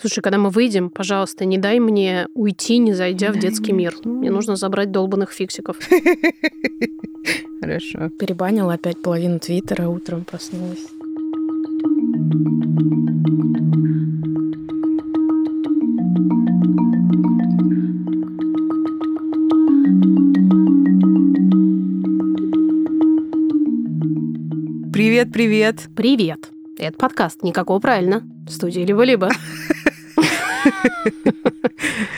Слушай, когда мы выйдем, пожалуйста, не дай мне уйти, не зайдя в детский мир. Мне нужно забрать долбанных фиксиков. Хорошо. Перебанила опять половину твиттера, утром проснулась. Привет, привет. Привет. Это подкаст «Никакого правильно». В студии «Либо-либо».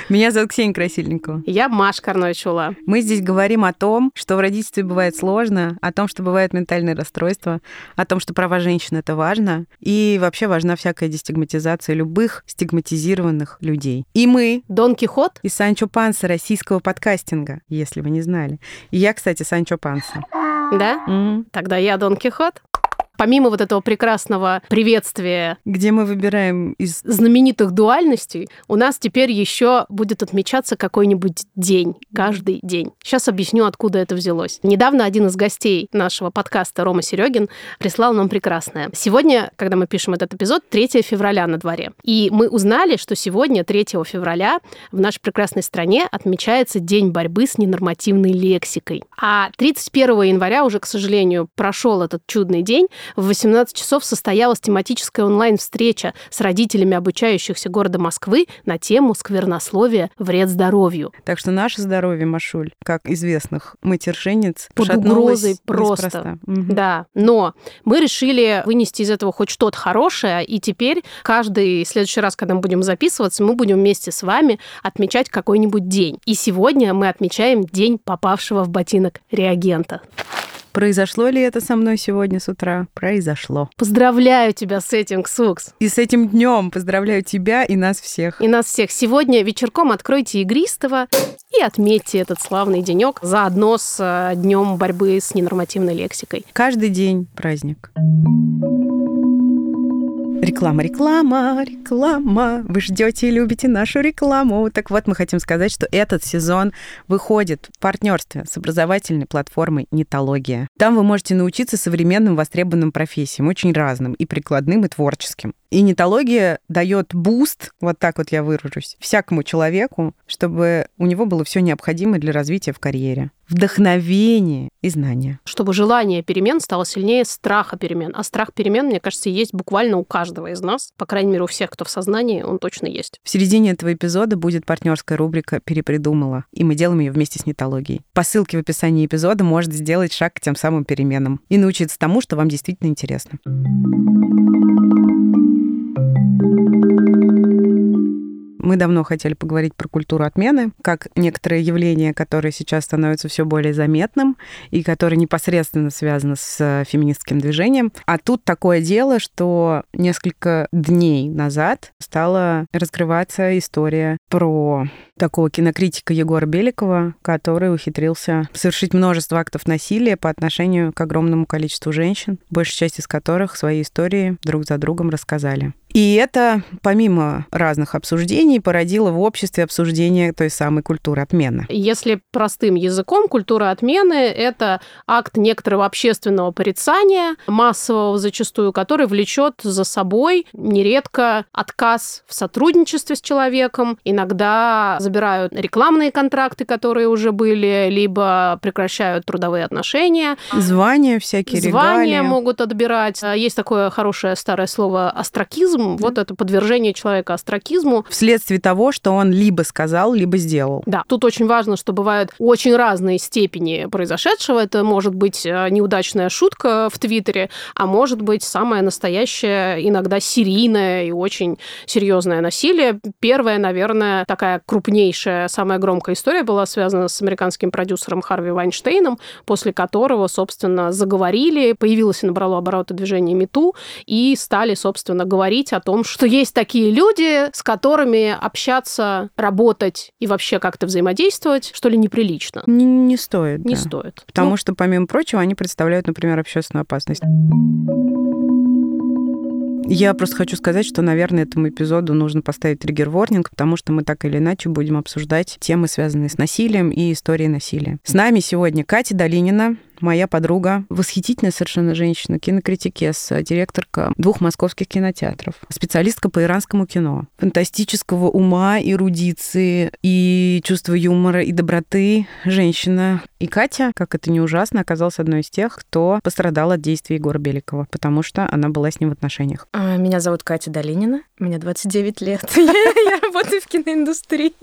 Меня зовут Ксения Красильникова. Я Маша Карновичула. Мы здесь говорим о том, что в родительстве бывает сложно, о том, что бывают ментальные расстройства, о том, что права женщин — это важно, и вообще важна всякая дестигматизация любых стигматизированных людей. И мы... Дон Кихот? И Санчо Панса российского подкастинга, если вы не знали. И я, кстати, Санчо Панса. Да? М. Тогда я Дон Кихот. Помимо вот этого прекрасного приветствия Где мы выбираем из... знаменитых дуальностей, у нас теперь еще будет отмечаться какой-нибудь день, каждый день. Сейчас объясню, откуда это взялось. Недавно один из гостей нашего подкаста, Рома Серегин, прислал нам прекрасное. Сегодня, когда мы пишем этот эпизод, 3 февраля на дворе. И мы узнали, что сегодня, 3 февраля, в нашей прекрасной стране отмечается День борьбы с ненормативной лексикой. А 31 января уже, к сожалению, прошел этот чудный день. В 18 часов состоялась тематическая онлайн-встреча с родителями обучающихся города Москвы на тему сквернословия «Вред здоровью». Так что наше здоровье, Машуль, как известных матершинниц, Под угрозой просто. неспроста. Мгм. Да, но мы решили вынести из этого хоть что-то хорошее, и теперь каждый следующий раз, когда мы будем записываться, мы будем вместе с вами отмечать какой-нибудь день. И сегодня мы отмечаем день попавшего в ботинок реагента. Произошло ли это со мной сегодня с утра? Произошло. Поздравляю тебя с этим, Ксукс! И с этим днем поздравляю тебя и нас всех. И нас всех сегодня вечерком откройте игристого и отметьте этот славный денек заодно с э, днем борьбы с ненормативной лексикой. Каждый день праздник. Реклама, реклама, реклама. Вы ждете и любите нашу рекламу. Так вот, мы хотим сказать, что этот сезон выходит в партнерстве с образовательной платформой Нетология. Там вы можете научиться современным востребованным профессиям, очень разным, и прикладным, и творческим. И нетология дает буст, вот так вот я выражусь, всякому человеку, чтобы у него было все необходимое для развития в карьере. Вдохновение и знания. Чтобы желание перемен стало сильнее страха перемен. А страх перемен, мне кажется, есть буквально у каждого из нас. По крайней мере, у всех, кто в сознании, он точно есть. В середине этого эпизода будет партнерская рубрика «Перепридумала», и мы делаем ее вместе с нетологией. По ссылке в описании эпизода можете сделать шаг к тем самым переменам и научиться тому, что вам действительно интересно. Мы давно хотели поговорить про культуру отмены, как некоторое явление, которое сейчас становится все более заметным и которое непосредственно связано с э, феминистским движением. А тут такое дело, что несколько дней назад стала раскрываться история про такого кинокритика Егора Беликова, который ухитрился совершить множество актов насилия по отношению к огромному количеству женщин, большая часть из которых свои истории друг за другом рассказали. И это, помимо разных обсуждений, породило в обществе обсуждение той самой культуры отмены. Если простым языком, культура отмены — это акт некоторого общественного порицания, массового зачастую, который влечет за собой нередко отказ в сотрудничестве с человеком. Иногда забирают рекламные контракты, которые уже были, либо прекращают трудовые отношения. Звания всякие, Звания регалии. могут отбирать. Есть такое хорошее старое слово астракизм. Вот это подвержение человека астракизму. Вследствие того, что он либо сказал, либо сделал. Да, тут очень важно, что бывают очень разные степени произошедшего. Это может быть э, неудачная шутка в Твиттере, а может быть самое настоящее, иногда серийное и очень серьезное насилие. Первая, наверное, такая крупнейшая, самая громкая история была связана с американским продюсером Харви Вайнштейном, после которого, собственно, заговорили, появилось и набрало обороты движение МИТУ, и стали, собственно, говорить о том, что есть такие люди, с которыми общаться, работать и вообще как-то взаимодействовать, что ли, неприлично. Не, не стоит. Не да. стоит. Потому Ну, что, помимо прочего, они представляют, например, общественную опасность. Я просто хочу сказать, что, наверное, этому эпизоду нужно поставить триггер-ворнинг, потому что мы так или иначе будем обсуждать темы, связанные с насилием и историей насилия. С нами сегодня Катя Долинина, моя подруга, восхитительная совершенно женщина, кинокритикесса, директорка двух московских кинотеатров, специалистка по иранскому кино, фантастического ума, эрудиции и чувства юмора и доброты женщина. И Катя, как это не ужасно, оказалась одной из тех, кто пострадал от действий Егора Беликова, потому что она была с ним в отношениях. А, меня зовут Катя Долинина, мне 29 лет. Я работаю в киноиндустрии.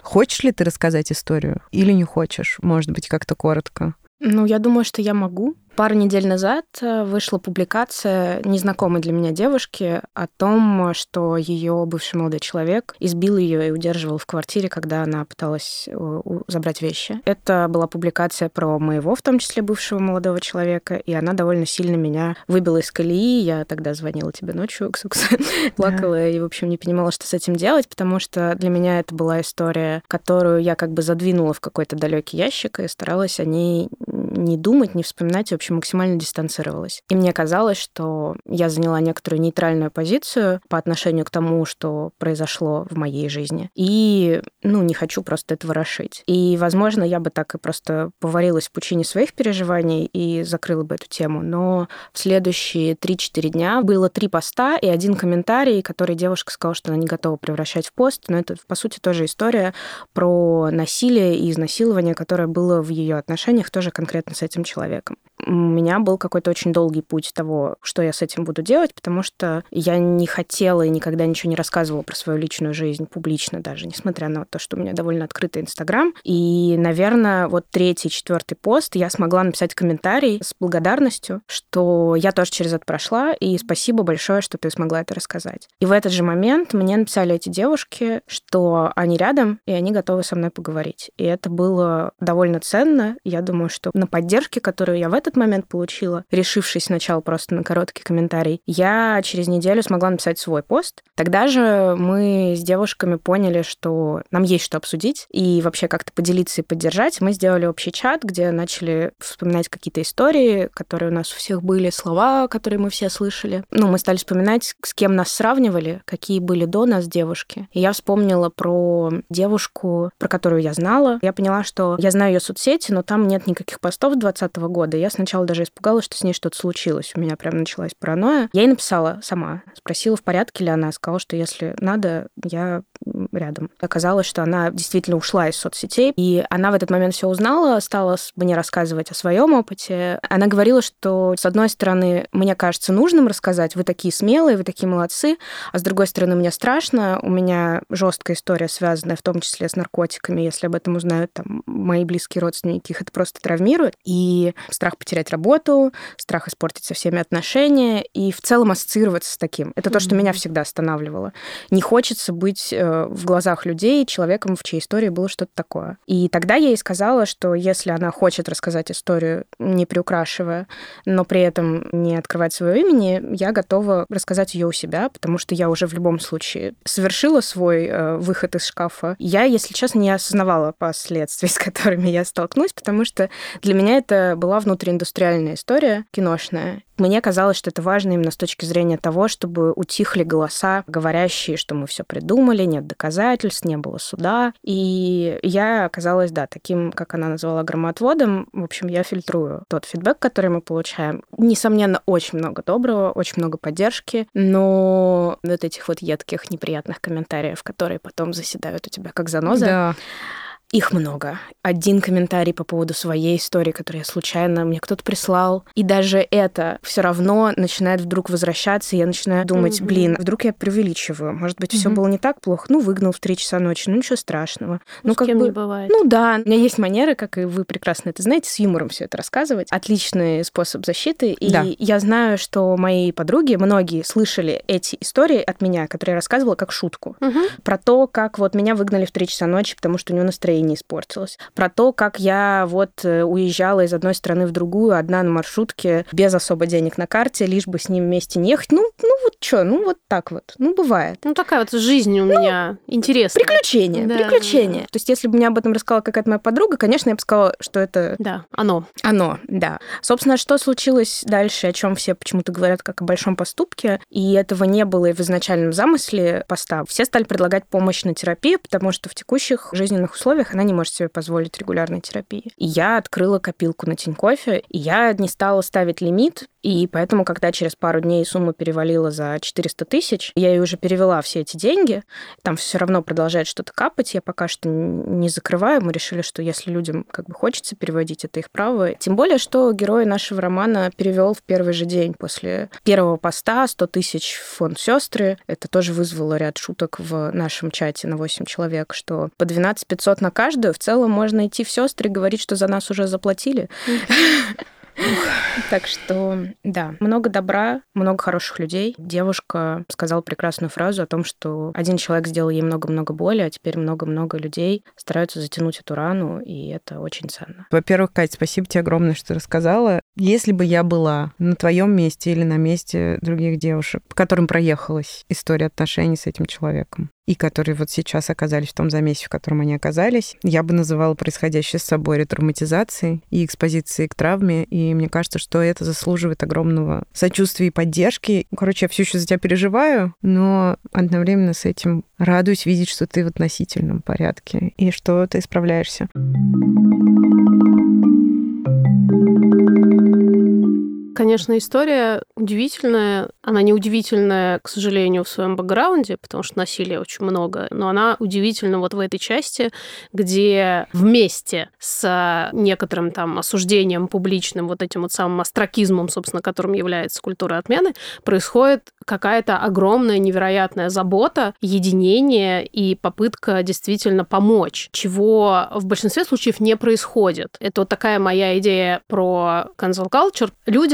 Хочешь ли ты рассказать историю или не хочешь? Может быть, как-то коротко. Ну, я думаю, что я могу. Пару недель назад э, вышла публикация незнакомой для меня девушки о том, что ее бывший молодой человек избил ее и удерживал в квартире, когда она пыталась э, забрать вещи. Это была публикация про моего, в том числе бывшего молодого человека, и она довольно сильно меня выбила из колеи. Я тогда звонила тебе ночью, Ксукс, плакала и, в общем, не понимала, что с этим делать, потому что для меня это была история, которую я как бы задвинула в какой-то далекий ящик и старалась о ней не думать, не вспоминать, в общем, максимально дистанцировалась. И мне казалось, что я заняла некоторую нейтральную позицию по отношению к тому, что произошло в моей жизни. И, ну, не хочу просто это ворошить. И, возможно, я бы так и просто поварилась в пучине своих переживаний и закрыла бы эту тему. Но в следующие 3-4 дня было три поста и один комментарий, который девушка сказала, что она не готова превращать в пост. Но это, по сути, тоже история про насилие и изнасилование, которое было в ее отношениях, тоже конкретно конкретно с этим человеком. У меня был какой-то очень долгий путь того, что я с этим буду делать, потому что я не хотела и никогда ничего не рассказывала про свою личную жизнь публично даже, несмотря на то, что у меня довольно открытый Инстаграм. И, наверное, вот третий, четвертый пост я смогла написать комментарий с благодарностью, что я тоже через это прошла, и спасибо большое, что ты смогла это рассказать. И в этот же момент мне написали эти девушки, что они рядом, и они готовы со мной поговорить. И это было довольно ценно. Я думаю, что на поддержки, которую я в этот момент получила, решившись сначала просто на короткий комментарий, я через неделю смогла написать свой пост. Тогда же мы с девушками поняли, что нам есть что обсудить и вообще как-то поделиться и поддержать. Мы сделали общий чат, где начали вспоминать какие-то истории, которые у нас у всех были, слова, которые мы все слышали. Ну, мы стали вспоминать, с кем нас сравнивали, какие были до нас девушки. И я вспомнила про девушку, про которую я знала. Я поняла, что я знаю ее соцсети, но там нет никаких постов постов 2020 года. Я сначала даже испугалась, что с ней что-то случилось. У меня прям началась паранойя. Я ей написала сама. Спросила, в порядке ли она. Сказала, что если надо, я рядом. Оказалось, что она действительно ушла из соцсетей, и она в этот момент все узнала, стала мне рассказывать о своем опыте. Она говорила, что, с одной стороны, мне кажется нужным рассказать, вы такие смелые, вы такие молодцы, а с другой стороны, мне страшно, у меня жесткая история, связанная в том числе с наркотиками, если об этом узнают там мои близкие родственники, их это просто травмирует. И страх потерять работу, страх испортить со всеми отношения, и в целом ассоциироваться с таким. Это то, что меня всегда останавливало. Не хочется быть э, в глазах людей человеком, в чьей истории было что-то такое. И тогда я ей сказала, что если она хочет рассказать историю, не приукрашивая, но при этом не открывать своего имени, я готова рассказать ее у себя, потому что я уже в любом случае совершила свой э, выход из шкафа. Я, если честно, не осознавала последствий, с которыми я столкнусь, потому что для меня это была внутрииндустриальная история киношная. Мне казалось, что это важно именно с точки зрения того, чтобы утихли голоса, говорящие, что мы все придумали, нет доказательств, не было суда. И я оказалась, да, таким, как она назвала, громоотводом. В общем, я фильтрую тот фидбэк, который мы получаем. Несомненно, очень много доброго, очень много поддержки, но вот этих вот едких, неприятных комментариев, которые потом заседают у тебя как заноза. Да. Их много. Один комментарий по поводу своей истории, которую я случайно мне кто-то прислал. И даже это все равно начинает вдруг возвращаться, и я начинаю думать, mm-hmm. блин, вдруг я преувеличиваю. Может быть, mm-hmm. все было не так плохо. Ну, выгнал в 3 часа ночи, ну ничего страшного. Ну, ну как бы, не бывает. Ну да, у меня есть манеры, как и вы прекрасно это знаете, с юмором все это рассказывать. Отличный способ защиты. И да. я знаю, что мои подруги, многие слышали эти истории от меня, которые я рассказывала как шутку. Mm-hmm. Про то, как вот меня выгнали в 3 часа ночи, потому что у него настроение настроение испортилось. Про то, как я вот э, уезжала из одной страны в другую, одна на маршрутке, без особо денег на карте, лишь бы с ним вместе не ехать. Ну, ну вот что, ну вот так вот. Ну, бывает. Ну, такая вот жизнь у ну, меня интересная. Приключения, да, приключения. Да. То есть, если бы мне об этом рассказала какая-то моя подруга, конечно, я бы сказала, что это... Да, оно. Оно, да. Собственно, что случилось дальше, о чем все почему-то говорят как о большом поступке, и этого не было и в изначальном замысле поста. Все стали предлагать помощь на терапию, потому что в текущих жизненных условиях она не может себе позволить регулярной терапии. И я открыла копилку на Тинькофе, и я не стала ставить лимит, и поэтому, когда через пару дней сумма перевалила за 400 тысяч, я ей уже перевела все эти деньги, там все равно продолжает что-то капать, я пока что не закрываю, мы решили, что если людям как бы хочется переводить, это их право. Тем более, что герой нашего романа перевел в первый же день после первого поста 100 тысяч в фонд сестры. Это тоже вызвало ряд шуток в нашем чате на 8 человек, что по 12 500 на каждую в целом можно идти в сестры и говорить, что за нас уже заплатили. Так что, да, много добра, много хороших людей. Девушка сказала прекрасную фразу о том, что один человек сделал ей много-много боли, а теперь много-много людей стараются затянуть эту рану, и это очень ценно. Во-первых, Катя, спасибо тебе огромное, что рассказала. Если бы я была на твоем месте или на месте других девушек, по которым проехалась история отношений с этим человеком, и которые вот сейчас оказались в том замесе, в котором они оказались, я бы называла происходящее с собой ретравматизацией и экспозицией к травме, и мне кажется, что это заслуживает огромного сочувствия и поддержки. Короче, я все еще за тебя переживаю, но одновременно с этим радуюсь видеть, что ты в относительном порядке и что ты справляешься. Конечно, история удивительная. Она не удивительная, к сожалению, в своем бэкграунде, потому что насилия очень много, но она удивительна вот в этой части, где вместе с некоторым там осуждением публичным, вот этим вот самым астракизмом, собственно, которым является культура отмены, происходит какая-то огромная, невероятная забота, единение и попытка действительно помочь, чего в большинстве случаев не происходит. Это вот такая моя идея про cancel culture.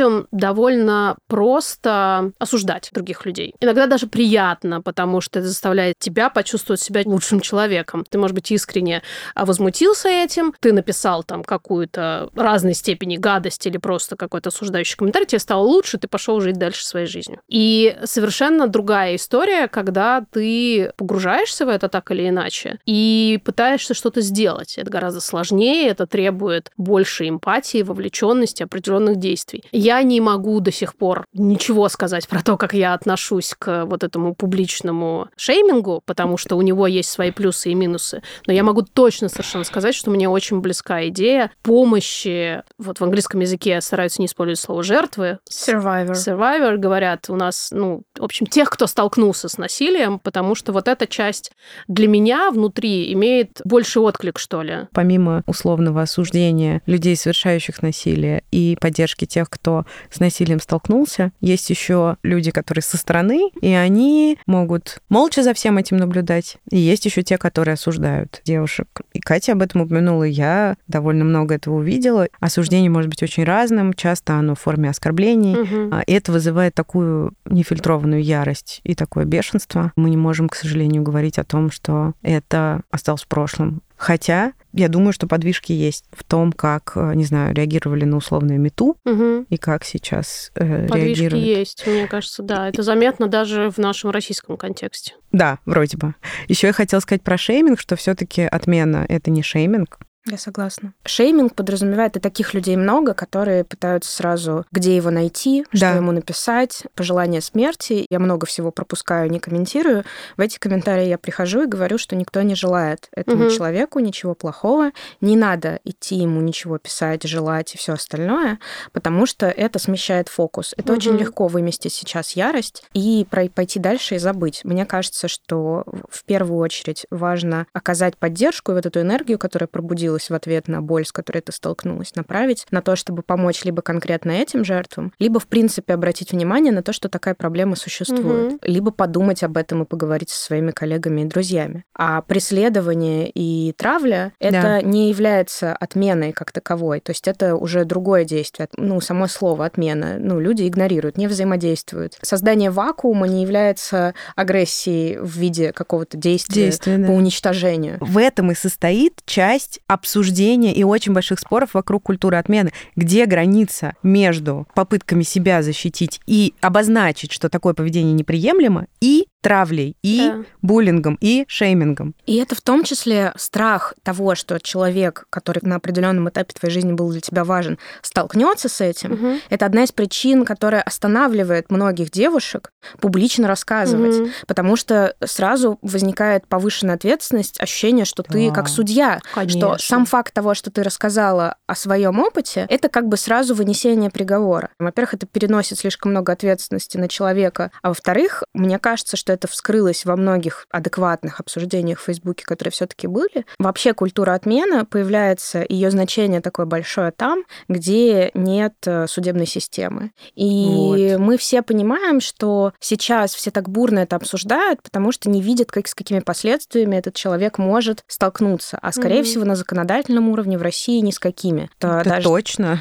Людям довольно просто осуждать других людей. Иногда даже приятно, потому что это заставляет тебя почувствовать себя лучшим человеком. Ты, может быть, искренне возмутился этим, ты написал там какую-то разной степени гадость или просто какой-то осуждающий комментарий, тебе стало лучше, ты пошел жить дальше своей жизнью. И совершенно другая история, когда ты погружаешься в это так или иначе и пытаешься что-то сделать. Это гораздо сложнее, это требует больше эмпатии, вовлеченности, определенных действий. Я не могу до сих пор ничего сказать про то, как я отношусь к вот этому публичному шеймингу, потому что у него есть свои плюсы и минусы. Но я могу точно совершенно сказать, что мне очень близка идея помощи. Вот в английском языке стараются не использовать слово жертвы. Survivor. Survivor говорят у нас, ну, в общем, тех, кто столкнулся с насилием, потому что вот эта часть для меня внутри имеет больше отклик, что ли. Помимо условного осуждения людей, совершающих насилие, и поддержки тех, кто с насилием столкнулся, есть еще люди, которые со стороны, и они могут молча за всем этим наблюдать. И есть еще те, которые осуждают девушек. И Катя об этом упомянула, я довольно много этого увидела. Осуждение может быть очень разным, часто оно в форме оскорблений. Угу. И это вызывает такую нефильтрованную ярость и такое бешенство, мы не можем, к сожалению, говорить о том, что это осталось в прошлом. Хотя я думаю, что подвижки есть в том, как, э, не знаю, реагировали на условную мету угу. и как сейчас э, подвижки реагируют. есть, мне кажется, да. Это заметно даже в нашем российском контексте. Да, вроде бы. Еще я хотела сказать про шейминг, что все-таки отмена это не шейминг, я согласна. Шейминг подразумевает и таких людей много, которые пытаются сразу, где его найти, да. что ему написать, пожелание смерти. Я много всего пропускаю, не комментирую. В эти комментарии я прихожу и говорю, что никто не желает этому угу. человеку ничего плохого. Не надо идти ему ничего писать, желать и все остальное, потому что это смещает фокус. Это угу. очень легко выместить сейчас ярость и пойти дальше и забыть. Мне кажется, что в первую очередь важно оказать поддержку и вот эту энергию, которая пробудилась получилось в ответ на боль, с которой ты столкнулась, направить на то, чтобы помочь либо конкретно этим жертвам, либо, в принципе, обратить внимание на то, что такая проблема существует, угу. либо подумать об этом и поговорить со своими коллегами и друзьями. А преследование и травля — это да. не является отменой как таковой, то есть это уже другое действие, ну, само слово отмена, ну, люди игнорируют, не взаимодействуют. Создание вакуума не является агрессией в виде какого-то действия, действия по да. уничтожению. В этом и состоит часть обсуждения и очень больших споров вокруг культуры отмены. Где граница между попытками себя защитить и обозначить, что такое поведение неприемлемо, и травлей, и Да. буллингом, и шеймингом. И это в том числе страх того, что человек, который на определенном этапе твоей жизни был для тебя важен, столкнется с этим. Мгм. Это одна из причин, которая останавливает многих девушек публично рассказывать. Мгм. Потому что сразу возникает повышенная ответственность, ощущение, что ты Да. как судья, Конечно. что сам факт того, что ты рассказала о своем опыте, это как бы сразу вынесение приговора. Во-первых, это переносит слишком много ответственности на человека, а во-вторых, мне кажется, что это вскрылось во многих адекватных обсуждениях в Фейсбуке, которые все-таки были. Вообще культура отмены появляется, ее значение такое большое там, где нет э, судебной системы. И Вот. мы все понимаем, что сейчас все так бурно это обсуждают, потому что не видят, как, с какими последствиями этот человек может столкнуться. А скорее Мгм. всего на законодательном уровне в России ни с какими. То Это даже точно.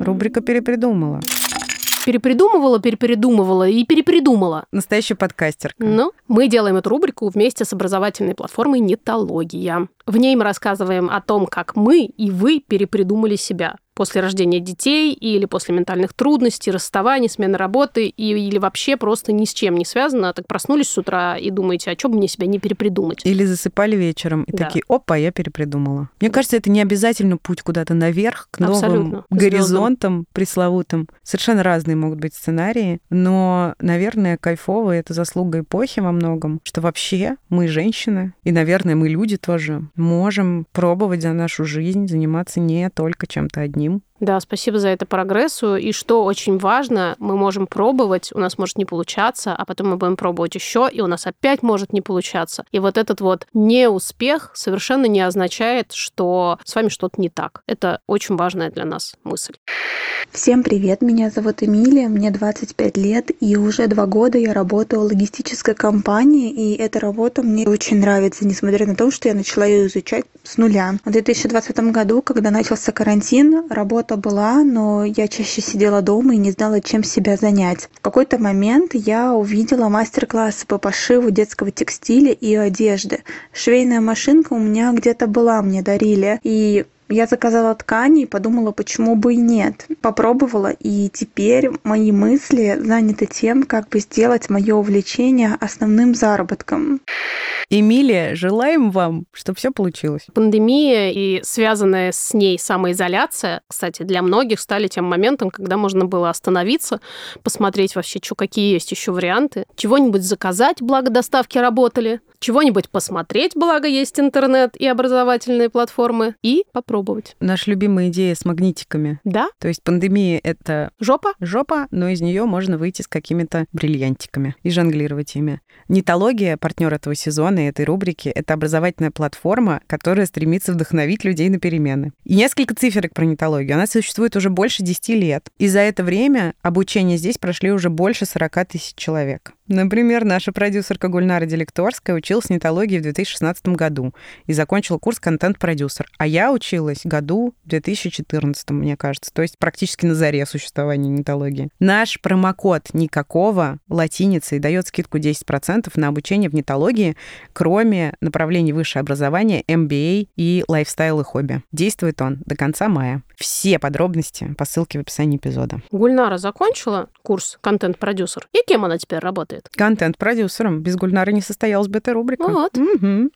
Рубрика перепридумала. Перепридумывала, перепередумывала и перепридумала. Настоящий подкастер. Ну, мы делаем эту рубрику вместе с образовательной платформой «Нетология». В ней мы рассказываем о том, как мы и вы перепридумали себя после рождения детей или после ментальных трудностей, расставаний, смены работы и, или вообще просто ни с чем не связано. Так проснулись с утра и думаете, а что бы мне себя не перепридумать? Или засыпали вечером и Да. такие, опа, я перепридумала. Мне кажется, это не обязательно путь куда-то наверх, к новым Абсолютно. Горизонтам пресловутым. Совершенно разные могут быть сценарии, но, наверное, кайфово это заслуга эпохи во многом, что вообще мы женщины, и, наверное, мы люди тоже, можем пробовать за нашу жизнь заниматься не только чем-то одним. Да, спасибо за это прогрессу. И что очень важно, мы можем пробовать, у нас может не получаться, а потом мы будем пробовать еще, и у нас опять может не получаться. И вот этот вот неуспех совершенно не означает, что с вами что-то не так. Это очень важная для нас мысль. Всем привет, меня зовут Эмилия, мне 25 лет, и уже два года я работаю в логистической компании, и эта работа мне очень нравится, несмотря на то, что я начала ее изучать с нуля. В 2020 году, когда начался карантин, работа была, но я чаще сидела дома и не знала, чем себя занять. В какой-то момент я увидела мастер-классы по пошиву детского текстиля и одежды. Швейная машинка у меня где-то была, мне дарили, и я заказала ткани и подумала, почему бы и нет. Попробовала, и теперь мои мысли заняты тем, как бы сделать мое увлечение основным заработком. Эмилия, желаем вам, чтобы все получилось. Пандемия и связанная с ней самоизоляция, кстати, для многих стали тем моментом, когда можно было остановиться, посмотреть вообще, что, какие есть еще варианты, чего-нибудь заказать, благо доставки работали, чего-нибудь посмотреть, благо есть интернет и образовательные платформы, и попробовать. Наша любимая идея с магнитиками. Да, То есть пандемия — это жопа? жопа, но из нее можно выйти с какими-то бриллиантиками и жонглировать ими. Нитология, партнер этого сезона и этой рубрики, это образовательная платформа, которая стремится вдохновить людей на перемены. И несколько циферок про нитологию. Она существует уже больше 10 лет. И за это время обучение здесь прошли уже больше 40 тысяч человек. Например, наша продюсерка Гульнара Делекторская училась нитологии в 2016 году и закончила курс контент-продюсер. А я училась году в 2014, мне кажется. То есть практически на заре существования нитологии. Наш промокод «Никакого» латиницей дает скидку 10% на обучение в нитологии, кроме направлений высшее образование, MBA и лайфстайл и хобби. Действует он до конца мая. Все подробности по ссылке в описании эпизода. Гульнара закончила курс контент-продюсер. И кем она теперь работает? Контент-продюсером. Без Гульнары не состоялась бы эта рубрика. Вот. Мгм.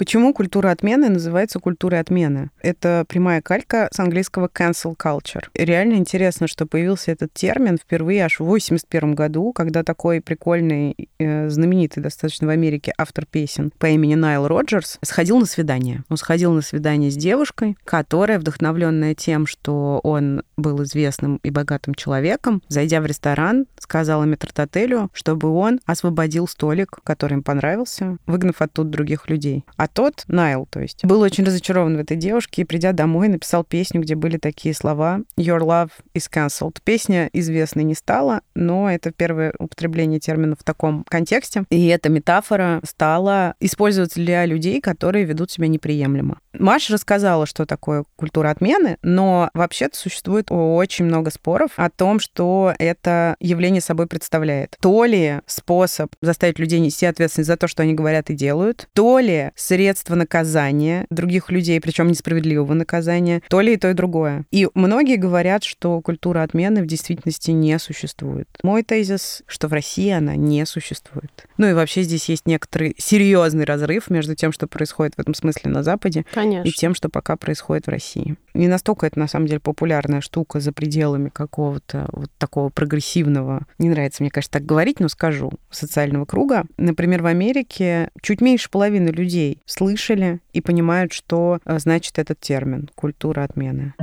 Почему культура отмены называется культурой отмены? Это прямая калька с английского cancel culture. И реально интересно, что появился этот термин впервые аж в 81 году, когда такой прикольный, э, знаменитый достаточно в Америке автор песен по имени Найл Роджерс сходил на свидание. Он сходил на свидание с девушкой, которая, вдохновленная тем, что он был известным и богатым человеком, зайдя в ресторан, сказала метрдотелю, чтобы он освободил столик, который им понравился, выгнав оттуда других людей. А тот, Найл, то есть, был очень разочарован в этой девушке и, придя домой, написал песню, где были такие слова «Your love is cancelled». Песня известной не стала, но это первое употребление термина в таком контексте. И эта метафора стала использоваться для людей, которые ведут себя неприемлемо. Маша рассказала, что такое культура отмены, но вообще-то существует очень много споров о том, что это явление собой представляет. То ли способ заставить людей нести ответственность за то, что они говорят и делают, то ли средство средство наказания других людей, причем несправедливого наказания, то ли и то, и другое. И многие говорят, что культура отмены в действительности не существует. Мой тезис, что в России она не существует. Ну и вообще здесь есть некоторый серьезный разрыв между тем, что происходит в этом смысле на Западе, Конечно. и тем, что пока происходит в России. Не настолько это, на самом деле, популярная штука за пределами какого-то вот такого прогрессивного, не нравится мне, конечно, так говорить, но скажу, социального круга. Например, в Америке чуть меньше половины людей слышали и понимают, что э, значит этот термин «культура отмены»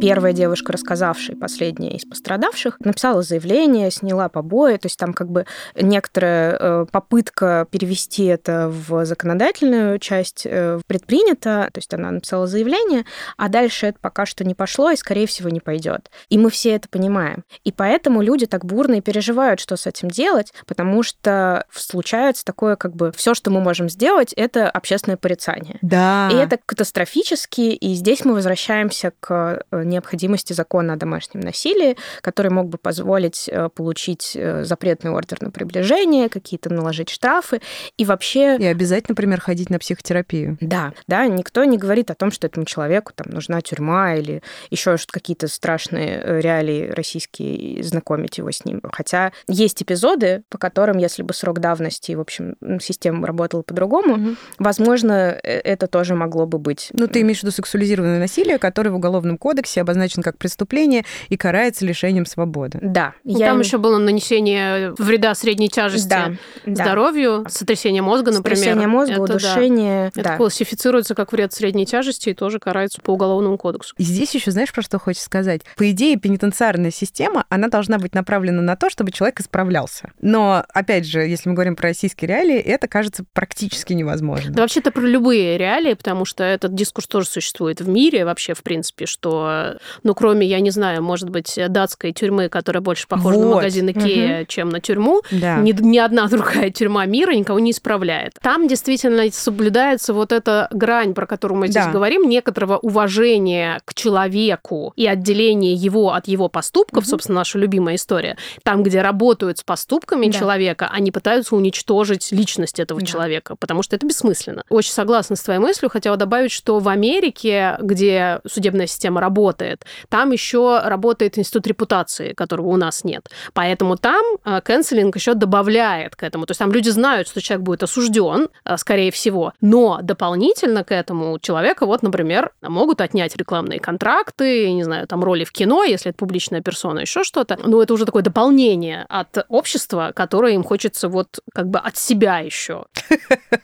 первая девушка, рассказавшая, последняя из пострадавших, написала заявление, сняла побои, то есть там как бы некоторая э, попытка перевести это в законодательную часть э, предпринята, то есть она написала заявление, а дальше это пока что не пошло и, скорее всего, не пойдет. И мы все это понимаем. И поэтому люди так бурно и переживают, что с этим делать, потому что случается такое, как бы, все, что мы можем сделать, это общественное порицание. Да. И это катастрофически, и здесь мы возвращаемся к э, необходимости закона о домашнем насилии, который мог бы позволить э, получить э, запретный ордер на приближение, какие-то наложить штрафы и вообще... И обязательно, например, ходить на психотерапию. Да, да, никто не говорит о том, что этому человеку там нужна тюрьма или еще какие-то страшные э, реалии российские, знакомить его с ним. Хотя есть эпизоды, по которым, если бы срок давности, в общем, система работала по-другому, угу. возможно, это тоже могло бы быть. Ну, ты имеешь в виду сексуализированное насилие, которое в Уголовном кодексе кодексе обозначен как преступление и карается лишением свободы. Да. Ну, я... Там еще было нанесение вреда средней тяжести да, здоровью, да. сотрясение мозга, например. Сотрясение мозга, это, удушение. Да. Это классифицируется как вред средней тяжести и тоже карается по уголовному кодексу. И здесь еще знаешь, про что хочешь сказать? По идее, пенитенциарная система, она должна быть направлена на то, чтобы человек исправлялся. Но, опять же, если мы говорим про российские реалии, это кажется практически невозможно. Да вообще-то про любые реалии, потому что этот дискурс тоже существует в мире вообще, в принципе, что ну, кроме, я не знаю, может быть, датской тюрьмы, которая больше похожа вот. на магазин Икея, угу. чем на тюрьму, да. ни, ни одна другая тюрьма мира никого не исправляет. Там действительно соблюдается вот эта грань, про которую мы здесь да. говорим, некоторого уважения к человеку и отделения его от его поступков, угу. собственно, наша любимая история. Там, где работают с поступками да. человека, они пытаются уничтожить личность этого да. человека, потому что это бессмысленно. Очень согласна с твоей мыслью, хотела добавить, что в Америке, где судебная система работает, работает. Там еще работает институт репутации, которого у нас нет. Поэтому там канцелинг еще добавляет к этому. То есть там люди знают, что человек будет осужден, э, скорее всего, но дополнительно к этому человека, вот, например, могут отнять рекламные контракты, не знаю, там роли в кино, если это публичная персона, еще что-то. Но это уже такое дополнение от общества, которое им хочется вот как бы от себя еще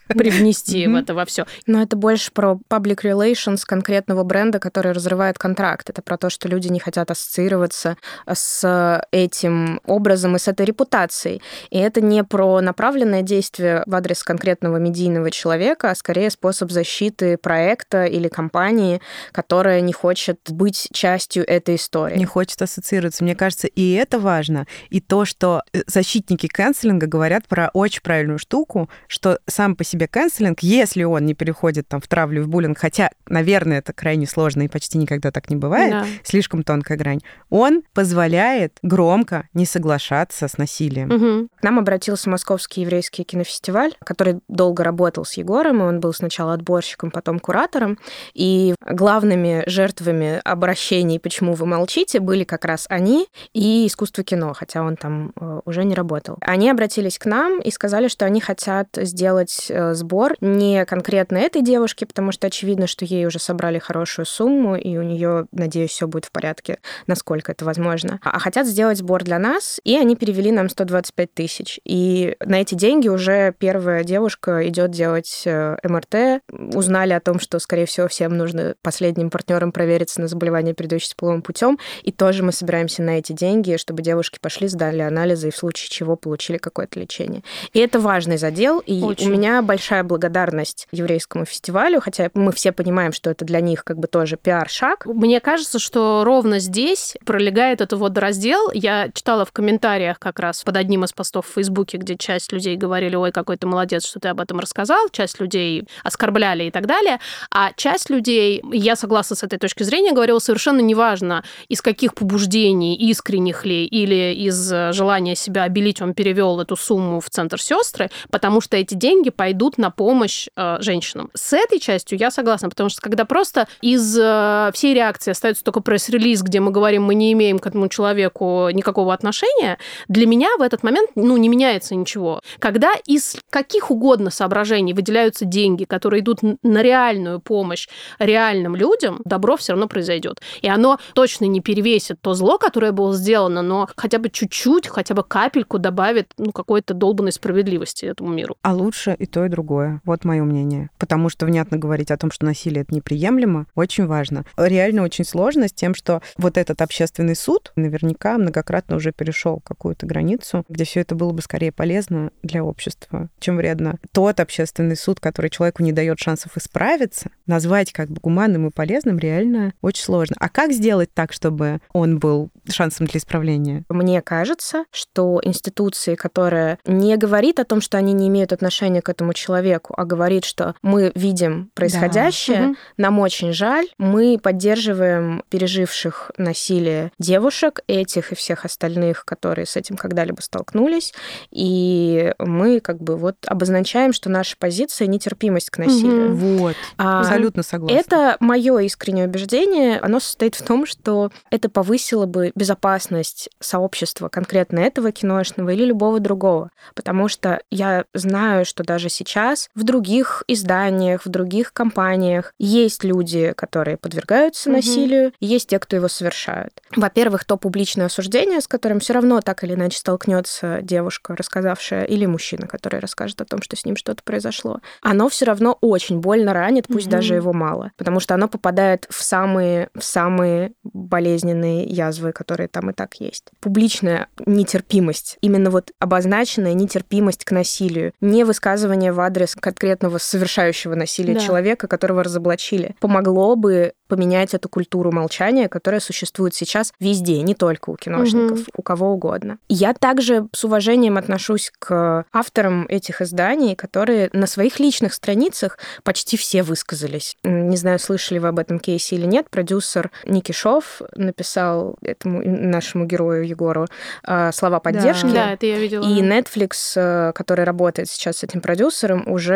привнести в это во все. Но это больше про public relations конкретного бренда, который разрывает контракт факт. Это про то, что люди не хотят ассоциироваться с этим образом и с этой репутацией. И это не про направленное действие в адрес конкретного медийного человека, а скорее способ защиты проекта или компании, которая не хочет быть частью этой истории. Не хочет ассоциироваться. Мне кажется, и это важно. И то, что э, защитники канцелинга говорят про очень правильную штуку, что сам по себе канцелинг, если он не переходит там в травлю, в буллинг, хотя, наверное, это крайне сложно и почти никогда так не бывает, бывает, да. слишком тонкая грань, он позволяет громко не соглашаться с насилием. Угу. К нам обратился Московский еврейский кинофестиваль, который долго работал с Егором, и он был сначала отборщиком, потом куратором, и главными жертвами обращений «Почему вы молчите?» были как раз они и искусство кино, хотя он там э, уже не работал. Они обратились к нам и сказали, что они хотят сделать э, сбор не конкретно этой девушке, потому что очевидно, что ей уже собрали хорошую сумму, и у нее надеюсь, все будет в порядке, насколько это возможно. А хотят сделать сбор для нас, и они перевели нам 125 тысяч. И на эти деньги уже первая девушка идет делать э, МРТ. Узнали о том, что, скорее всего, всем нужно последним партнерам провериться на заболевание, передающееся половым путем. И тоже мы собираемся на эти деньги, чтобы девушки пошли, сдали анализы и в случае чего получили какое-то лечение. И это важный задел. И Очень. у меня большая благодарность еврейскому фестивалю, хотя мы все понимаем, что это для них как бы тоже пиар-шаг. Мне кажется, что ровно здесь пролегает этот вот раздел. Я читала в комментариях как раз под одним из постов в Фейсбуке, где часть людей говорили, ой, какой ты молодец, что ты об этом рассказал, часть людей оскорбляли и так далее, а часть людей, я согласна с этой точки зрения, говорила совершенно неважно, из каких побуждений, искренних ли, или из желания себя обелить, он перевел эту сумму в центр сестры, потому что эти деньги пойдут на помощь э, женщинам. С этой частью я согласна, потому что когда просто из э, всей реакции остается только пресс-релиз, где мы говорим, мы не имеем к этому человеку никакого отношения, для меня в этот момент ну, не меняется ничего. Когда из каких угодно соображений выделяются деньги, которые идут на реальную помощь реальным людям, добро все равно произойдет. И оно точно не перевесит то зло, которое было сделано, но хотя бы чуть-чуть, хотя бы капельку добавит ну, какой-то долбанной справедливости этому миру. А лучше и то, и другое. Вот мое мнение. Потому что внятно говорить о том, что насилие это неприемлемо, очень важно. Реально очень сложно с тем, что вот этот общественный суд наверняка многократно уже перешел какую-то границу, где все это было бы скорее полезно для общества, чем вредно. Тот общественный суд, который человеку не дает шансов исправиться, назвать как бы гуманным и полезным реально очень сложно. А как сделать так, чтобы он был шансом для исправления? Мне кажется, что институции, которая не говорит о том, что они не имеют отношения к этому человеку, а говорит, что мы видим происходящее, да. нам очень жаль, мы поддерживаем переживших насилие девушек, этих и всех остальных, которые с этим когда-либо столкнулись, и мы как бы вот обозначаем, что наша позиция нетерпимость к насилию. Угу. Вот, а, абсолютно согласна. Это мое искреннее убеждение, оно состоит в том, что это повысило бы безопасность сообщества конкретно этого киношного или любого другого, потому что я знаю, что даже сейчас в других изданиях, в других компаниях есть люди, которые подвергаются угу. насилию, и есть те, кто его совершают. Во-первых, то публичное осуждение, с которым все равно так или иначе столкнется девушка, рассказавшая, или мужчина, который расскажет о том, что с ним что-то произошло, оно все равно очень больно ранит, пусть угу. даже его мало, потому что оно попадает в самые, в самые болезненные язвы, которые там и так есть. Публичная нетерпимость, именно вот обозначенная нетерпимость к насилию, не высказывание в адрес конкретного совершающего насилия да. человека, которого разоблачили, помогло бы поменять эту культуру молчания, которая существует сейчас везде, не только у киношников, угу. у кого угодно. Я также с уважением отношусь к авторам этих изданий, которые на своих личных страницах почти все высказались. Не знаю, слышали вы об этом кейсе или нет. Продюсер Ники Шов написал этому нашему герою Егору а, слова поддержки. Да, да это я видела. И Netflix, э, который работает сейчас с этим продюсером, уже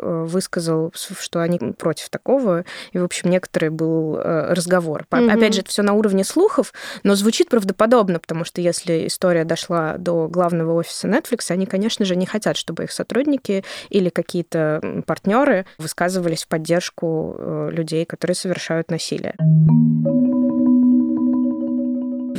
э, высказал, что они против такого. И, в общем, некоторые был был э, разговор. Mm-hmm. Опять же, это все на уровне слухов, но звучит правдоподобно, потому что если история дошла до главного офиса Netflix, они, конечно же, не хотят, чтобы их сотрудники или какие-то партнеры высказывались в поддержку э, людей, которые совершают насилие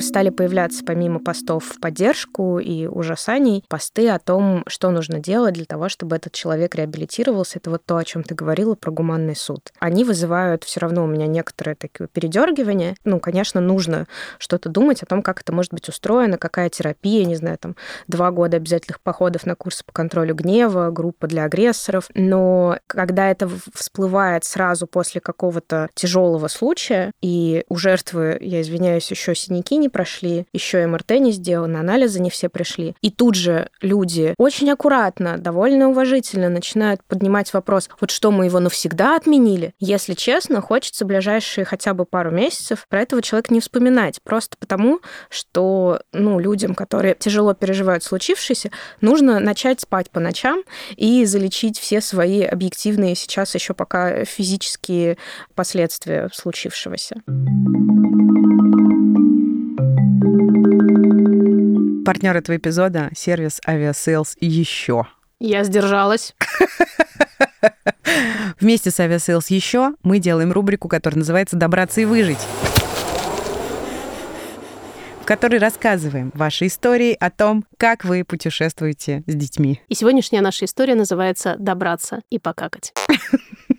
стали появляться помимо постов в поддержку и ужасаний, посты о том, что нужно делать для того, чтобы этот человек реабилитировался. Это вот то, о чем ты говорила про гуманный суд. Они вызывают все равно у меня некоторые такие передергивания. Ну, конечно, нужно что-то думать о том, как это может быть устроено, какая терапия, не знаю, там, два года обязательных походов на курсы по контролю гнева, группа для агрессоров. Но когда это всплывает сразу после какого-то тяжелого случая, и у жертвы, я извиняюсь, еще синяки не прошли, еще МРТ не сделано, анализы не все пришли. И тут же люди очень аккуратно, довольно уважительно начинают поднимать вопрос, вот что мы его навсегда отменили? Если честно, хочется ближайшие хотя бы пару месяцев про этого человека не вспоминать, просто потому, что ну, людям, которые тяжело переживают случившееся, нужно начать спать по ночам и залечить все свои объективные сейчас еще пока физические последствия случившегося. Партнер этого эпизода — сервис Aviasales еще. Я сдержалась. Вместе с Aviasales еще мы делаем рубрику, которая называется «Добраться и выжить» в которой рассказываем ваши истории о том, как вы путешествуете с детьми. И сегодняшняя наша история называется «Добраться и покакать».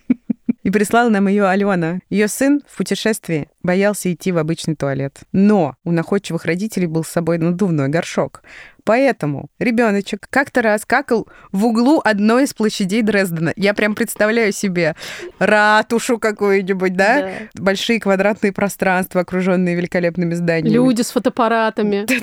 И прислала нам ее Алена. Ее сын в путешествии боялся идти в обычный туалет. Но у находчивых родителей был с собой надувной горшок. Поэтому ребеночек как-то раз какал в углу одной из площадей Дрездена. Я прям представляю себе ратушу какую-нибудь, да? да. Большие квадратные пространства, окруженные великолепными зданиями. Люди с фотоаппаратами.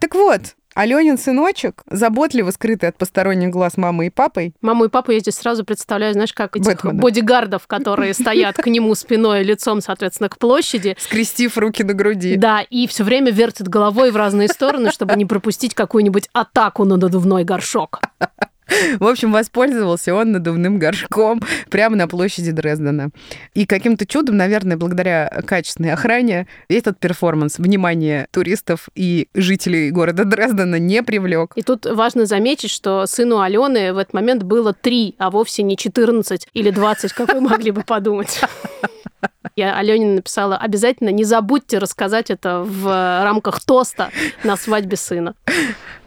Так вот, Аленин сыночек, заботливо скрытый от посторонних глаз мамы и папой. Маму и папу я здесь сразу представляю, знаешь, как этих Бэтмена. бодигардов, которые стоят к нему спиной, лицом, соответственно, к площади. Скрестив руки на груди. Да, и все время вертит головой в разные стороны, чтобы не пропустить какую-нибудь атаку на надувной горшок. В общем, воспользовался он надувным горшком прямо на площади Дрездена. И каким-то чудом, наверное, благодаря качественной охране, этот перформанс внимание туристов и жителей города Дрездена не привлек. И тут важно заметить, что сыну Алены в этот момент было три, а вовсе не 14 или 20, как вы могли бы подумать. Я Алене написала, обязательно не забудьте рассказать это в рамках тоста на свадьбе сына.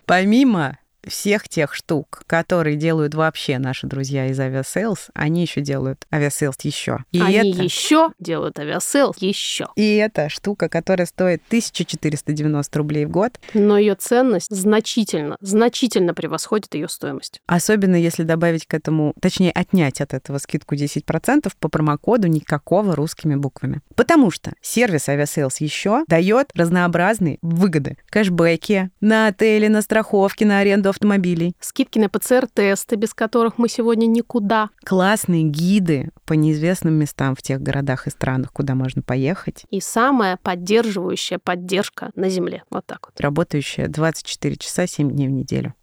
Помимо всех тех штук, которые делают вообще наши друзья из Aviasales, они еще делают Aviasales еще. И они это... еще делают Aviasales еще. И это штука, которая стоит 1490 рублей в год. Но ее ценность значительно, значительно превосходит ее стоимость. Особенно если добавить к этому, точнее, отнять от этого скидку 10% по промокоду никакого русскими буквами. Потому что сервис Aviasales еще дает разнообразные выгоды. Кэшбэки на отели, на страховки, на аренду автомобилей. Скидки на ПЦР-тесты, без которых мы сегодня никуда. Классные гиды по неизвестным местам в тех городах и странах, куда можно поехать. И самая поддерживающая поддержка на Земле. Вот так вот. Работающая 24 часа 7 дней в неделю.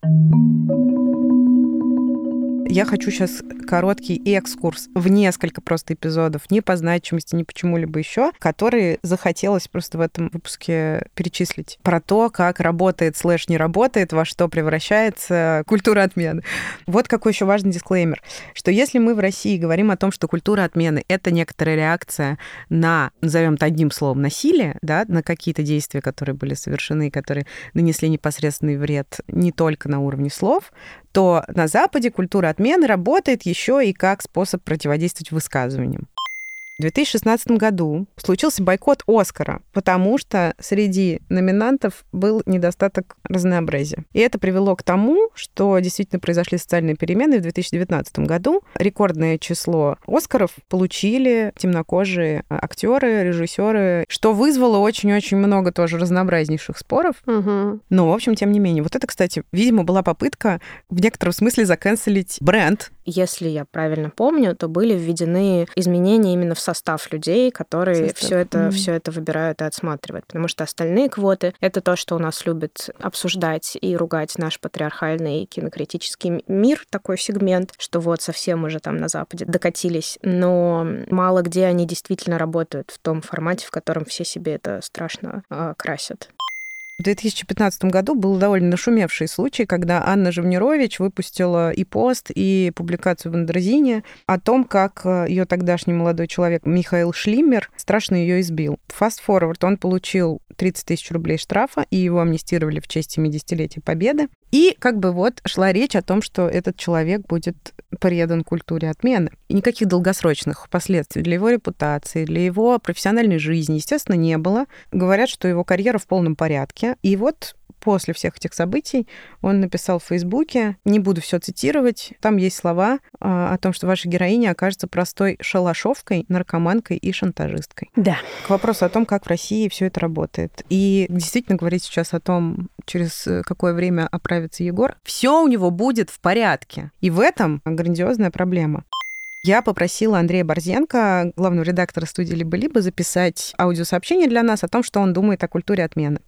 Я хочу сейчас короткий экскурс в несколько просто эпизодов, не по значимости, ни почему-либо еще, которые захотелось просто в этом выпуске перечислить. Про то, как работает слэш не работает, во что превращается культура отмены. Вот какой еще важный дисклеймер, что если мы в России говорим о том, что культура отмены — это некоторая реакция на, назовем это одним словом, насилие, да, на какие-то действия, которые были совершены, которые нанесли непосредственный вред не только на уровне слов, то на Западе культура отмены работает еще и как способ противодействовать высказываниям. В 2016 году случился бойкот Оскара, потому что среди номинантов был недостаток разнообразия. И это привело к тому, что действительно произошли социальные перемены. В 2019 году рекордное число Оскаров получили темнокожие актеры, режиссеры, что вызвало очень-очень много тоже разнообразнейших споров. Угу. Но, в общем, тем не менее. Вот это, кстати, видимо, была попытка в некотором смысле заканцелить бренд. Если я правильно помню, то были введены изменения именно в состав людей, которые все это, mm. все это выбирают и отсматривают. Потому что остальные квоты — это то, что у нас любят обсуждать и ругать наш патриархальный кинокритический мир, такой сегмент, что вот совсем уже там на Западе докатились. Но мало где они действительно работают в том формате, в котором все себе это страшно э, красят. В 2015 году был довольно нашумевший случай, когда Анна Живнирович выпустила и пост, и публикацию в Андерзине о том, как э, ее тогдашний молодой человек Михаил Шлимер страшно ее избил. Fast forward, он получил 30 тысяч рублей штрафа, и его амнистировали в честь 70-летия Победы. И как бы вот шла речь о том, что этот человек будет предан культуре отмены. И никаких долгосрочных последствий для его репутации, для его профессиональной жизни, естественно, не было. Говорят, что его карьера в полном порядке. И вот после всех этих событий он написал в Фейсбуке, не буду все цитировать, там есть слова а, о том, что ваша героиня окажется простой шалашовкой, наркоманкой и шантажисткой. Да. К вопросу о том, как в России все это работает. И действительно говорить сейчас о том, через какое время оправится Егор, все у него будет в порядке. И в этом грандиозная проблема. Я попросила Андрея Борзенко, главного редактора студии «Либо-либо», записать аудиосообщение для нас о том, что он думает о культуре отмены.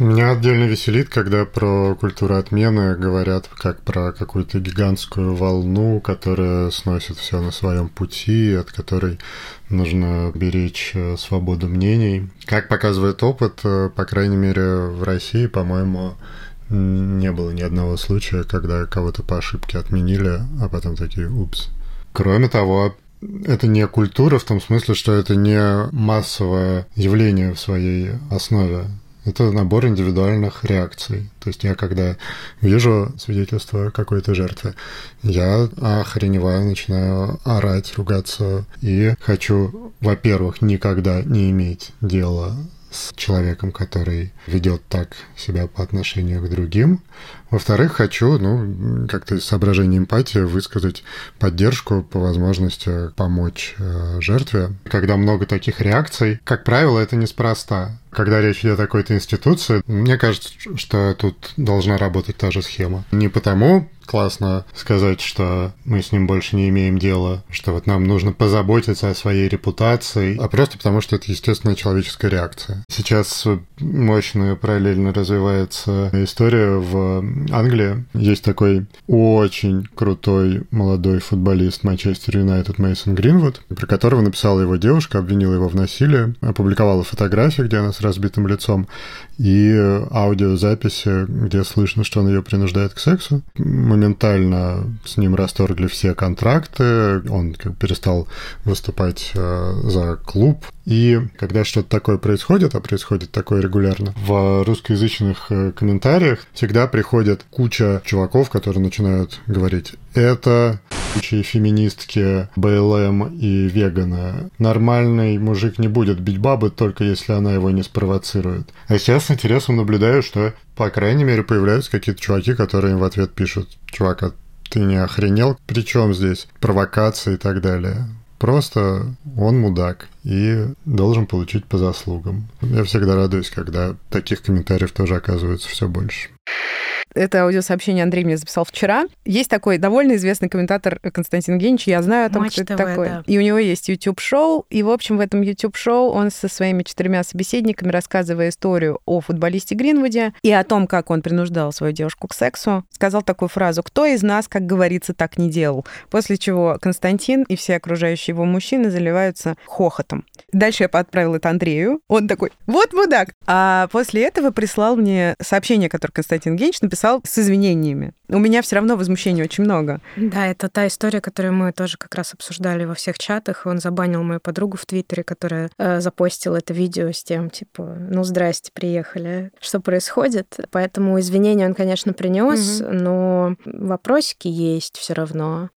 Меня отдельно веселит, когда про культуру отмены говорят как про какую-то гигантскую волну, которая сносит все на своем пути, от которой нужно беречь э, свободу мнений. Как показывает опыт, э, по крайней мере, в России, по-моему, не было ни одного случая, когда кого-то по ошибке отменили, а потом такие «упс». Кроме того, это не культура в том смысле, что это не массовое явление в своей основе. Это набор индивидуальных реакций. То есть я когда вижу свидетельство какой-то жертвы, я охреневаю, начинаю орать, ругаться и хочу, во-первых, никогда не иметь дела с человеком, который ведет так себя по отношению к другим. Во-вторых, хочу, ну, как-то из соображения эмпатии высказать поддержку по возможности помочь э, жертве. Когда много таких реакций, как правило, это неспроста. Когда речь идет о какой-то институции, мне кажется, что тут должна работать та же схема. Не потому, классно сказать, что мы с ним больше не имеем дела, что вот нам нужно позаботиться о своей репутации, а просто потому, что это естественная человеческая реакция. Сейчас мощно параллельно развивается история в Англии. Есть такой очень крутой молодой футболист Манчестер Юнайтед Мейсон Гринвуд, про которого написала его девушка, обвинила его в насилии, опубликовала фотографии, где она с разбитым лицом, и аудиозаписи, где слышно, что он ее принуждает к сексу. Моментально с ним расторгли все контракты, он как перестал выступать э, за клуб. И когда что-то такое происходит, а происходит такое регулярно, в русскоязычных э, комментариях всегда приходит куча чуваков, которые начинают говорить «это куча феминистки, БЛМ и вегана. Нормальный мужик не будет бить бабы, только если она его не спровоцирует». А сейчас с интересом наблюдаю, что, по крайней мере, появляются какие-то чуваки, которые им в ответ пишут «Чувак, а ты не охренел? Причем здесь провокации и так далее?» Просто он мудак и должен получить по заслугам. Я всегда радуюсь, когда таких комментариев тоже оказывается все больше. Это аудиосообщение Андрей мне записал вчера. Есть такой довольно известный комментатор Константин Генич, я знаю о том, Матч кто это такой. да. И у него есть YouTube-шоу, и, в общем, в этом YouTube-шоу он со своими четырьмя собеседниками, рассказывая историю о футболисте Гринвуде и о том, как он принуждал свою девушку к сексу, сказал такую фразу «Кто из нас, как говорится, так не делал?» После чего Константин и все окружающие его мужчины заливаются хохотом. Дальше я отправила это Андрею. Он такой «Вот мудак!» А после этого прислал мне сообщение, которое Константин Генич написал с извинениями. У меня все равно возмущения очень много. Да, это та история, которую мы тоже как раз обсуждали во всех чатах. Он забанил мою подругу в Твиттере, которая э, запостила это видео с тем, типа, ну, здрасте, приехали. Что происходит? Поэтому извинения он, конечно, принес, но вопросики есть все равно.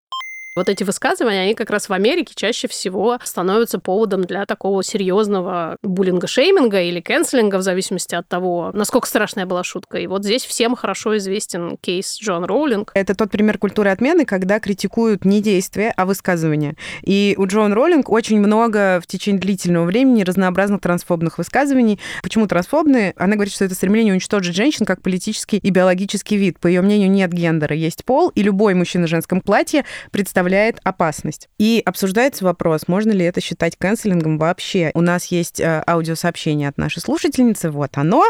Вот эти высказывания, они как раз в Америке чаще всего становятся поводом для такого серьезного буллинга-шейминга или кэнселинга, в зависимости от того, насколько страшная была шутка. И вот здесь всем хорошо известен кейс Джон Роулинг. Это тот пример культуры отмены, когда критикуют не действия, а высказывания. И у Джон Роллинг очень много в течение длительного времени разнообразных трансфобных высказываний. Почему трансфобные? Она говорит, что это стремление уничтожить женщин как политический и биологический вид. По ее мнению, нет гендера, есть пол, и любой мужчина в женском платье представляет опасность. И обсуждается вопрос, можно ли это считать канцелингом вообще. У нас есть э, аудиосообщение от нашей слушательницы, вот оно.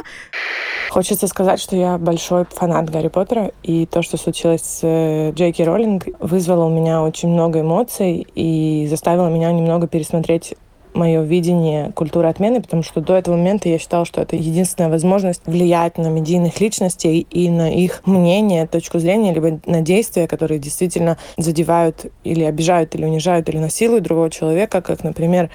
Хочется сказать, что я большой фанат Гарри Поттера, и то, что случилось с э, Джейки Роллинг, вызвало у меня очень много эмоций и заставило меня немного пересмотреть мое видение культуры отмены, потому что до этого момента я считала, что это единственная возможность влиять на медийных личностей и на их мнение, точку зрения, либо на действия, которые действительно задевают или обижают, или унижают, или насилуют другого человека, как, например,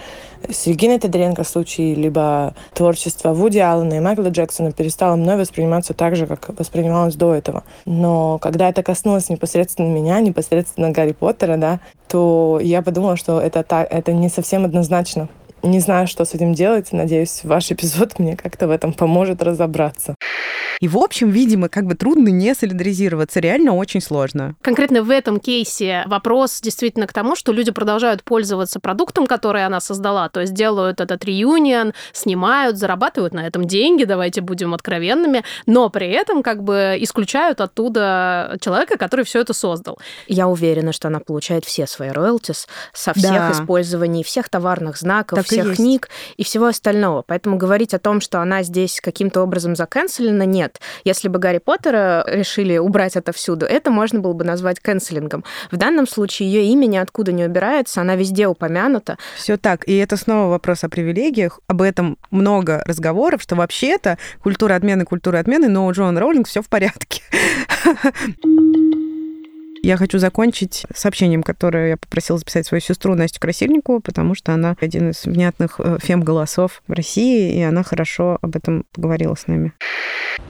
с Региной в случае, либо творчество Вуди Аллена и Майкла Джексона перестало мной восприниматься так же, как воспринималось до этого. Но когда это коснулось непосредственно меня, непосредственно Гарри Поттера, да, то я подумала, что это, так, это не совсем однозначно. Не знаю, что с этим делать. Надеюсь, ваш эпизод мне как-то в этом поможет разобраться. И, в общем, видимо, как бы трудно не солидаризироваться. Реально очень сложно. Конкретно в этом кейсе вопрос действительно к тому, что люди продолжают пользоваться продуктом, который она создала, то есть делают этот реюнион, снимают, зарабатывают на этом деньги, давайте будем откровенными, но при этом как бы исключают оттуда человека, который все это создал. Я уверена, что она получает все свои роялтис со всех Да. использований, всех товарных знаков, Так и всех есть. книг и всего остального. Поэтому говорить о том, что она здесь каким-то образом заканцелена, нет. Если бы Гарри Поттера решили убрать отовсюду, это можно было бы назвать канцелингом. В данном случае ее имя ниоткуда не убирается, она везде упомянута. Все так. И это снова вопрос о привилегиях. Об этом много разговоров, что вообще-то культура отмены, культура отмены, но у Джоан Роулинг все в порядке. Я хочу закончить сообщением, которое я попросила записать свою сестру Настю Красильникову, потому что она один из внятных э, фем-голосов в России, и она хорошо об этом поговорила с нами.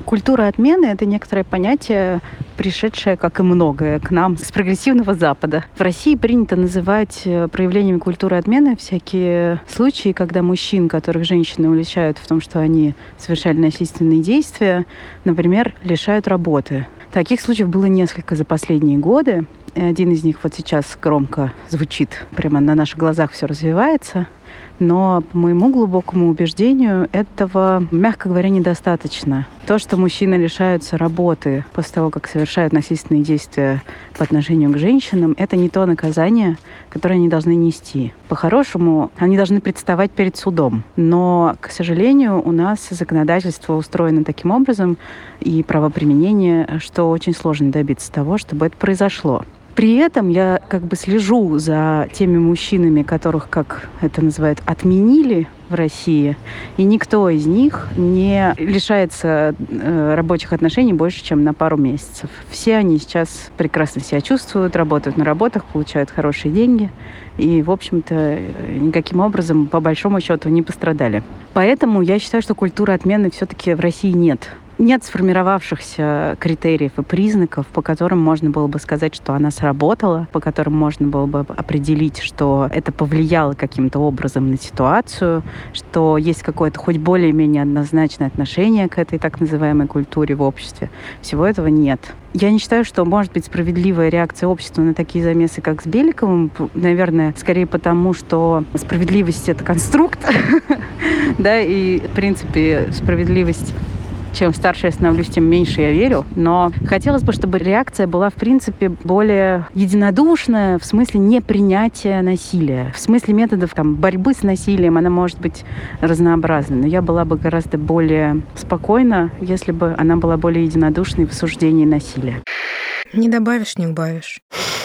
Культура отмены — это некоторое понятие, пришедшее, как и многое, к нам с прогрессивного Запада. В России принято называть э, проявлениями культуры отмены всякие случаи, когда мужчин, которых женщины уличают в том, что они совершали насильственные действия, например, лишают работы. Таких случаев было несколько за последние годы. Один из них вот сейчас громко звучит, прямо на наших глазах все развивается — но по моему глубокому убеждению этого, мягко говоря, недостаточно. То, что мужчины лишаются работы после того, как совершают насильственные действия по отношению к женщинам, это не то наказание, которое они должны нести. По-хорошему, они должны представать перед судом. Но, к сожалению, у нас законодательство устроено таким образом и правоприменение, что очень сложно добиться того, чтобы это произошло. При этом я как бы слежу за теми мужчинами, которых, как это называют, отменили в России, и никто из них не лишается э, рабочих отношений больше, чем на пару месяцев. Все они сейчас прекрасно себя чувствуют, работают на работах, получают хорошие деньги, и, в общем-то, никаким образом, по большому счету, не пострадали. Поэтому я считаю, что культуры отмены все-таки в России нет нет сформировавшихся критериев и признаков, по которым можно было бы сказать, что она сработала, по которым можно было бы определить, что это повлияло каким-то образом на ситуацию, что есть какое-то хоть более-менее однозначное отношение к этой так называемой культуре в обществе. Всего этого нет. Я не считаю, что может быть справедливая реакция общества на такие замесы, как с Беликовым. Наверное, скорее потому, что справедливость — это конструкт, да, и, в принципе, справедливость чем старше я становлюсь, тем меньше я верю. Но хотелось бы, чтобы реакция была, в принципе, более единодушная, в смысле непринятия насилия. В смысле методов там, борьбы с насилием она может быть разнообразной. Но я была бы гораздо более спокойна, если бы она была более единодушной в осуждении насилия. Не добавишь, не убавишь.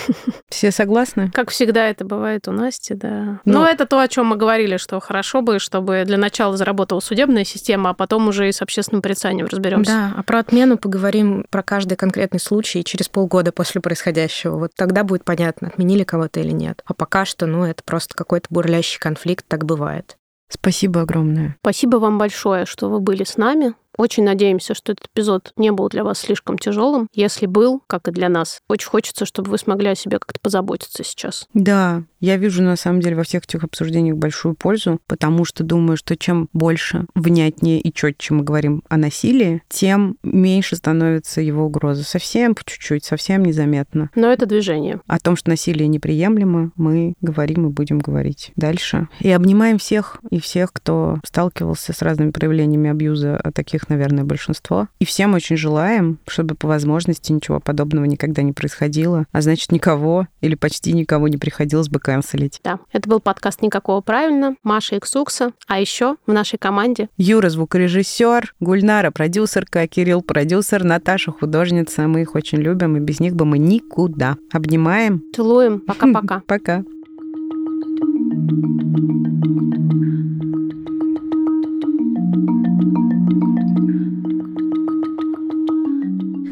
Все согласны? Как всегда это бывает у Насти, да. Но, Но это то, о чем мы говорили, что хорошо бы, чтобы для начала заработала судебная система, а потом уже и с общественным порицанием разберемся. Да, а про отмену поговорим про каждый конкретный случай через полгода после происходящего. Вот тогда будет понятно, отменили кого-то или нет. А пока что, ну, это просто какой-то бурлящий конфликт, так бывает. Спасибо огромное. Спасибо вам большое, что вы были с нами. Очень надеемся, что этот эпизод не был для вас слишком тяжелым. Если был, как и для нас, очень хочется, чтобы вы смогли о себе как-то позаботиться сейчас. Да, я вижу на самом деле во всех этих обсуждениях большую пользу, потому что думаю, что чем больше, внятнее и четче мы говорим о насилии, тем меньше становится его угроза. Совсем по чуть-чуть, совсем незаметно. Но это движение. О том, что насилие неприемлемо, мы говорим и будем говорить дальше. И обнимаем всех и всех, кто сталкивался с разными проявлениями абьюза, а таких, наверное, большинство. И всем очень желаем, чтобы по возможности ничего подобного никогда не происходило, а значит, никого или почти никого не приходилось бы канцелить. Да, это был подкаст «Никакого правильно», Маша Иксукса, а еще в нашей команде Юра звукорежиссер, Гульнара продюсерка, Кирилл продюсер, Наташа художница. Мы их очень любим, и без них бы мы никуда. Обнимаем. Целуем. Пока-пока. Пока.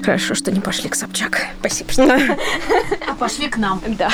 Хорошо, что не пошли к Собчак. Спасибо. А пошли к нам. Да.